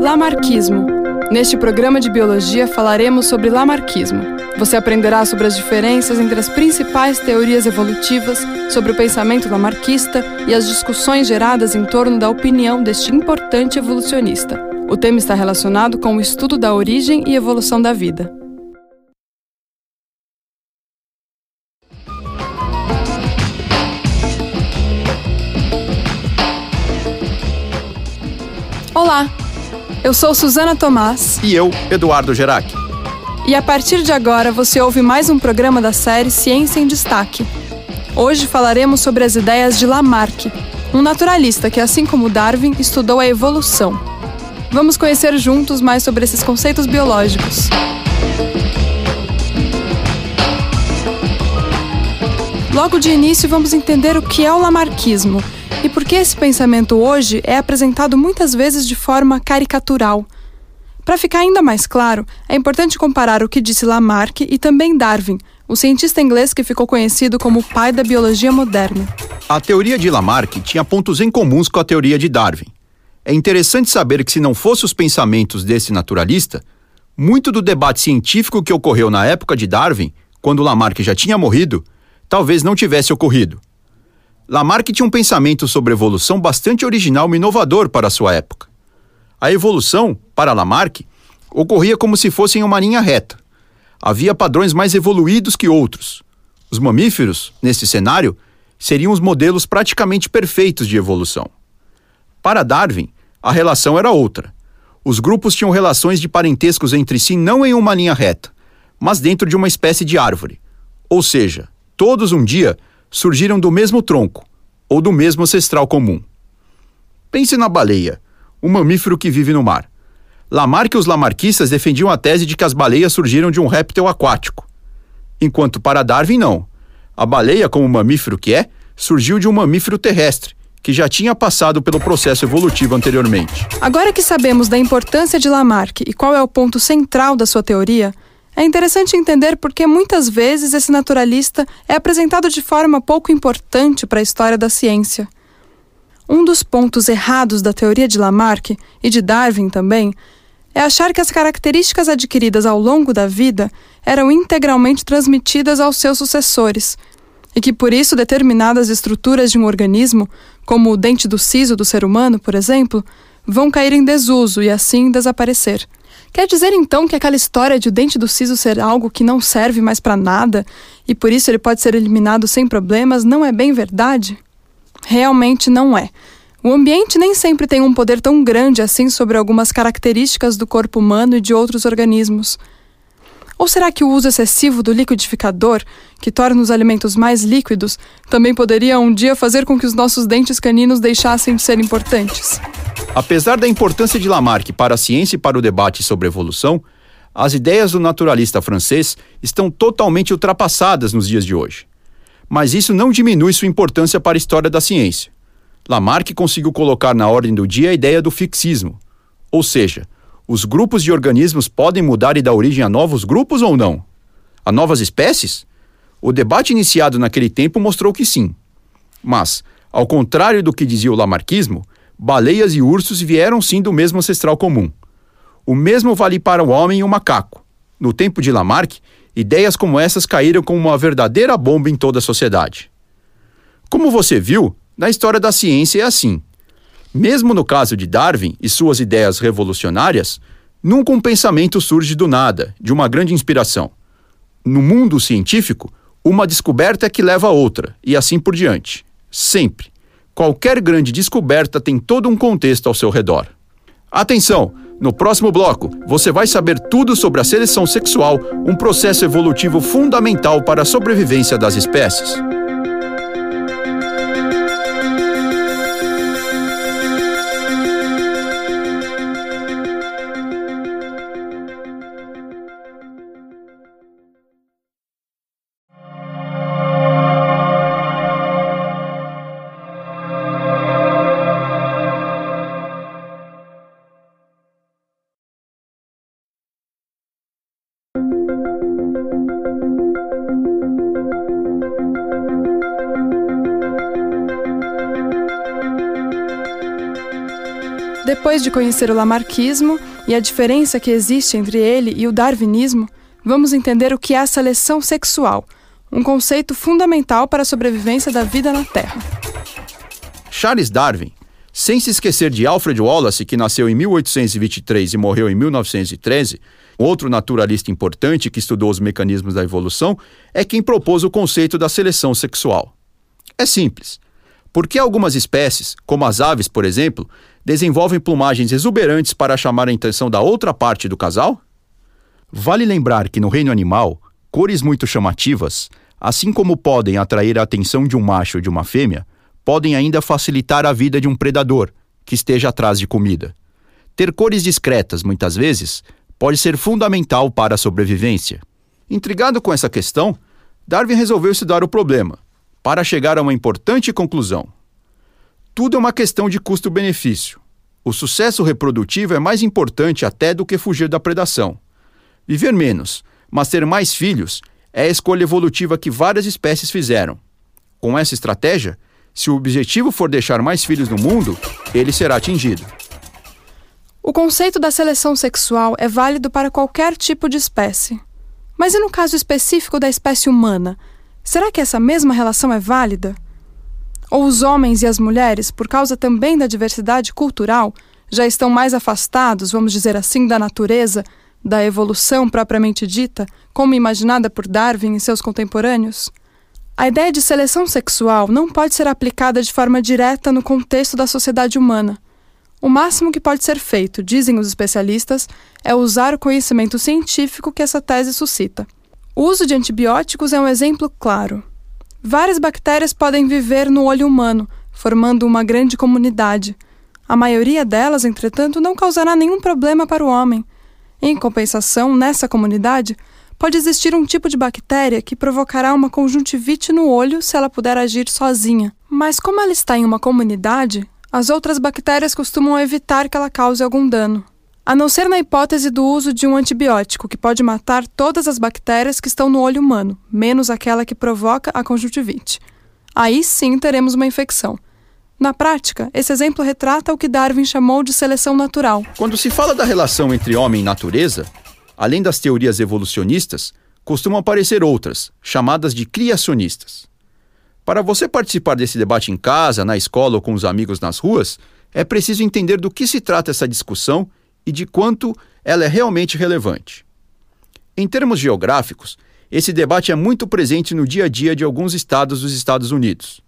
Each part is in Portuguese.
Lamarquismo. Neste programa de biologia falaremos sobre Lamarquismo. Você aprenderá sobre as diferenças entre as principais teorias evolutivas, sobre o pensamento lamarquista e as discussões geradas em torno da opinião deste importante evolucionista. O tema está relacionado com o estudo da origem e evolução da vida. Eu sou Suzana Tomás. E eu, Eduardo Gerac. E a partir de agora você ouve mais um programa da série Ciência em Destaque. Hoje falaremos sobre as ideias de Lamarck, um naturalista que, assim como Darwin, estudou a evolução. Vamos conhecer juntos mais sobre esses conceitos biológicos. Logo de início, vamos entender o que é o Lamarckismo e por que esse pensamento hoje é apresentado muitas vezes de forma caricatural. Para ficar ainda mais claro, é importante comparar o que disse Lamarck e também Darwin, o cientista inglês que ficou conhecido como o pai da biologia moderna. A teoria de Lamarck tinha pontos em comuns com a teoria de Darwin. É interessante saber que, se não fossem os pensamentos desse naturalista, muito do debate científico que ocorreu na época de Darwin, quando Lamarck já tinha morrido, talvez não tivesse ocorrido. Lamarck tinha um pensamento sobre evolução bastante original e inovador para sua época. A evolução, para Lamarck, ocorria como se fosse em uma linha reta. Havia padrões mais evoluídos que outros. Os mamíferos, nesse cenário, seriam os modelos praticamente perfeitos de evolução. Para Darwin, a relação era outra. Os grupos tinham relações de parentescos entre si não em uma linha reta, mas dentro de uma espécie de árvore. Ou seja, todos um dia surgiram do mesmo tronco ou do mesmo ancestral comum. Pense na baleia, um mamífero que vive no mar. Lamarck e os lamarquistas defendiam a tese de que as baleias surgiram de um réptil aquático. Enquanto para Darwin, não. A baleia, como mamífero que é, surgiu de um mamífero terrestre, que já tinha passado pelo processo evolutivo anteriormente. Agora que sabemos da importância de Lamarck e qual é o ponto central da sua teoria, é interessante entender por que muitas vezes esse naturalista é apresentado de forma pouco importante para a história da ciência. Um dos pontos errados da teoria de Lamarck e de Darwin também é achar que as características adquiridas ao longo da vida eram integralmente transmitidas aos seus sucessores, e que por isso determinadas estruturas de um organismo, como o dente do siso do ser humano, por exemplo, vão cair em desuso e assim desaparecer. Quer dizer então que aquela história de o dente do siso ser algo que não serve mais para nada e por isso ele pode ser eliminado sem problemas não é bem verdade? Realmente não é. O ambiente nem sempre tem um poder tão grande assim sobre algumas características do corpo humano e de outros organismos. Ou será que o uso excessivo do liquidificador, que torna os alimentos mais líquidos, também poderia um dia fazer com que os nossos dentes caninos deixassem de ser importantes? Apesar da importância de Lamarck para a ciência e para o debate sobre evolução, as ideias do naturalista francês estão totalmente ultrapassadas nos dias de hoje. Mas isso não diminui sua importância para a história da ciência. Lamarck conseguiu colocar na ordem do dia a ideia do fixismo, ou seja, os grupos de organismos podem mudar e dar origem a novos grupos ou não? A novas espécies? O debate iniciado naquele tempo mostrou que sim. Mas, ao contrário do que dizia o lamarquismo, baleias e ursos vieram sim do mesmo ancestral comum. O mesmo vale para o homem e o macaco. No tempo de Lamarck, ideias como essas caíram como uma verdadeira bomba em toda a sociedade. Como você viu, na história da ciência é assim. Mesmo no caso de Darwin e suas ideias revolucionárias, nunca um pensamento surge do nada, de uma grande inspiração. No mundo científico, uma descoberta é que leva a outra, e assim por diante. Sempre. Qualquer grande descoberta tem todo um contexto ao seu redor. Atenção! No próximo bloco, você vai saber tudo sobre a seleção sexual, um processo evolutivo fundamental para a sobrevivência das espécies. Depois de conhecer o lamarquismo e a diferença que existe entre ele e o darwinismo, vamos entender o que é a seleção sexual, um conceito fundamental para a sobrevivência da vida na Terra. Charles Darwin, sem se esquecer de Alfred Wallace, que nasceu em 1823 e morreu em 1913, outro naturalista importante que estudou os mecanismos da evolução, é quem propôs o conceito da seleção sexual. É simples. Por que algumas espécies, como as aves, por exemplo, desenvolvem plumagens exuberantes para chamar a atenção da outra parte do casal? Vale lembrar que no reino animal, cores muito chamativas, assim como podem atrair a atenção de um macho ou de uma fêmea, podem ainda facilitar a vida de um predador que esteja atrás de comida. Ter cores discretas, muitas vezes, pode ser fundamental para a sobrevivência. Intrigado com essa questão, Darwin resolveu estudar o problema para chegar a uma importante conclusão. Tudo é uma questão de custo-benefício. O sucesso reprodutivo é mais importante até do que fugir da predação. Viver menos, mas ter mais filhos é a escolha evolutiva que várias espécies fizeram. Com essa estratégia, se o objetivo for deixar mais filhos no mundo, ele será atingido. O conceito da seleção sexual é válido para qualquer tipo de espécie. Mas e no caso específico da espécie humana? Será que essa mesma relação é válida? Ou os homens e as mulheres, por causa também da diversidade cultural, já estão mais afastados, vamos dizer assim, da natureza, da evolução propriamente dita, como imaginada por Darwin e seus contemporâneos? A ideia de seleção sexual não pode ser aplicada de forma direta no contexto da sociedade humana. O máximo que pode ser feito, dizem os especialistas, é usar o conhecimento científico que essa tese suscita. O uso de antibióticos é um exemplo claro. Várias bactérias podem viver no olho humano, formando uma grande comunidade. A maioria delas, entretanto, não causará nenhum problema para o homem. Em compensação, nessa comunidade, pode existir um tipo de bactéria que provocará uma conjuntivite no olho se ela puder agir sozinha. Mas como ela está em uma comunidade, as outras bactérias costumam evitar que ela cause algum dano a não ser na hipótese do uso de um antibiótico que pode matar todas as bactérias que estão no olho humano, menos aquela que provoca a conjuntivite. Aí sim teremos uma infecção. Na prática, esse exemplo retrata o que Darwin chamou de seleção natural. Quando se fala da relação entre homem e natureza, além das teorias evolucionistas, costumam aparecer outras, chamadas de criacionistas. Para você participar desse debate em casa, na escola ou com os amigos nas ruas, é preciso entender do que se trata essa discussão e de quanto ela é realmente relevante. Em termos geográficos, esse debate é muito presente no dia a dia de alguns estados dos Estados Unidos.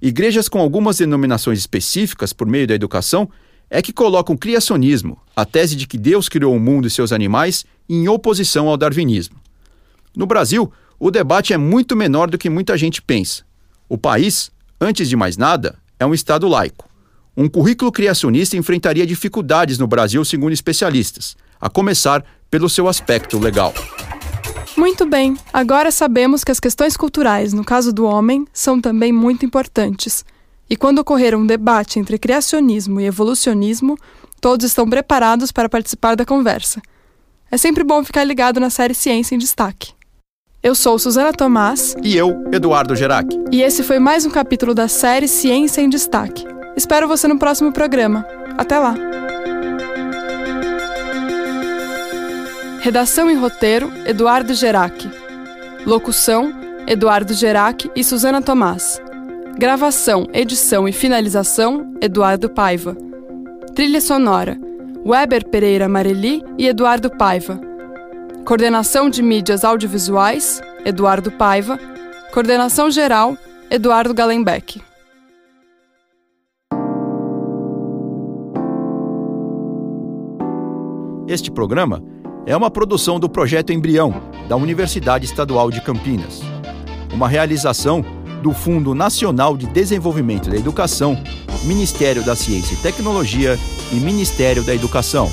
Igrejas com algumas denominações específicas por meio da educação é que colocam o criacionismo, a tese de que Deus criou o mundo e seus animais, em oposição ao darwinismo. No Brasil, o debate é muito menor do que muita gente pensa. O país, antes de mais nada, é um Estado laico. Um currículo criacionista enfrentaria dificuldades no Brasil, segundo especialistas, a começar pelo seu aspecto legal. Muito bem, agora sabemos que as questões culturais, no caso do homem, são também muito importantes. E quando ocorrer um debate entre criacionismo e evolucionismo, todos estão preparados para participar da conversa. É sempre bom ficar ligado na série Ciência em Destaque. Eu sou Suzana Tomás. E eu, Eduardo Gerac. E esse foi mais um capítulo da série Ciência em Destaque. Espero você no próximo programa. Até lá! Redação e roteiro: Eduardo Gerac. Locução: Eduardo Gerac e Suzana Tomás. Gravação, edição e finalização: Eduardo Paiva. Trilha sonora: Weber Pereira Mareli e Eduardo Paiva. Coordenação de mídias audiovisuais: Eduardo Paiva. Coordenação geral: Eduardo Galenbeck. Este programa é uma produção do Projeto Embrião, da Universidade Estadual de Campinas. Uma realização do Fundo Nacional de Desenvolvimento da Educação, Ministério da Ciência e Tecnologia e Ministério da Educação.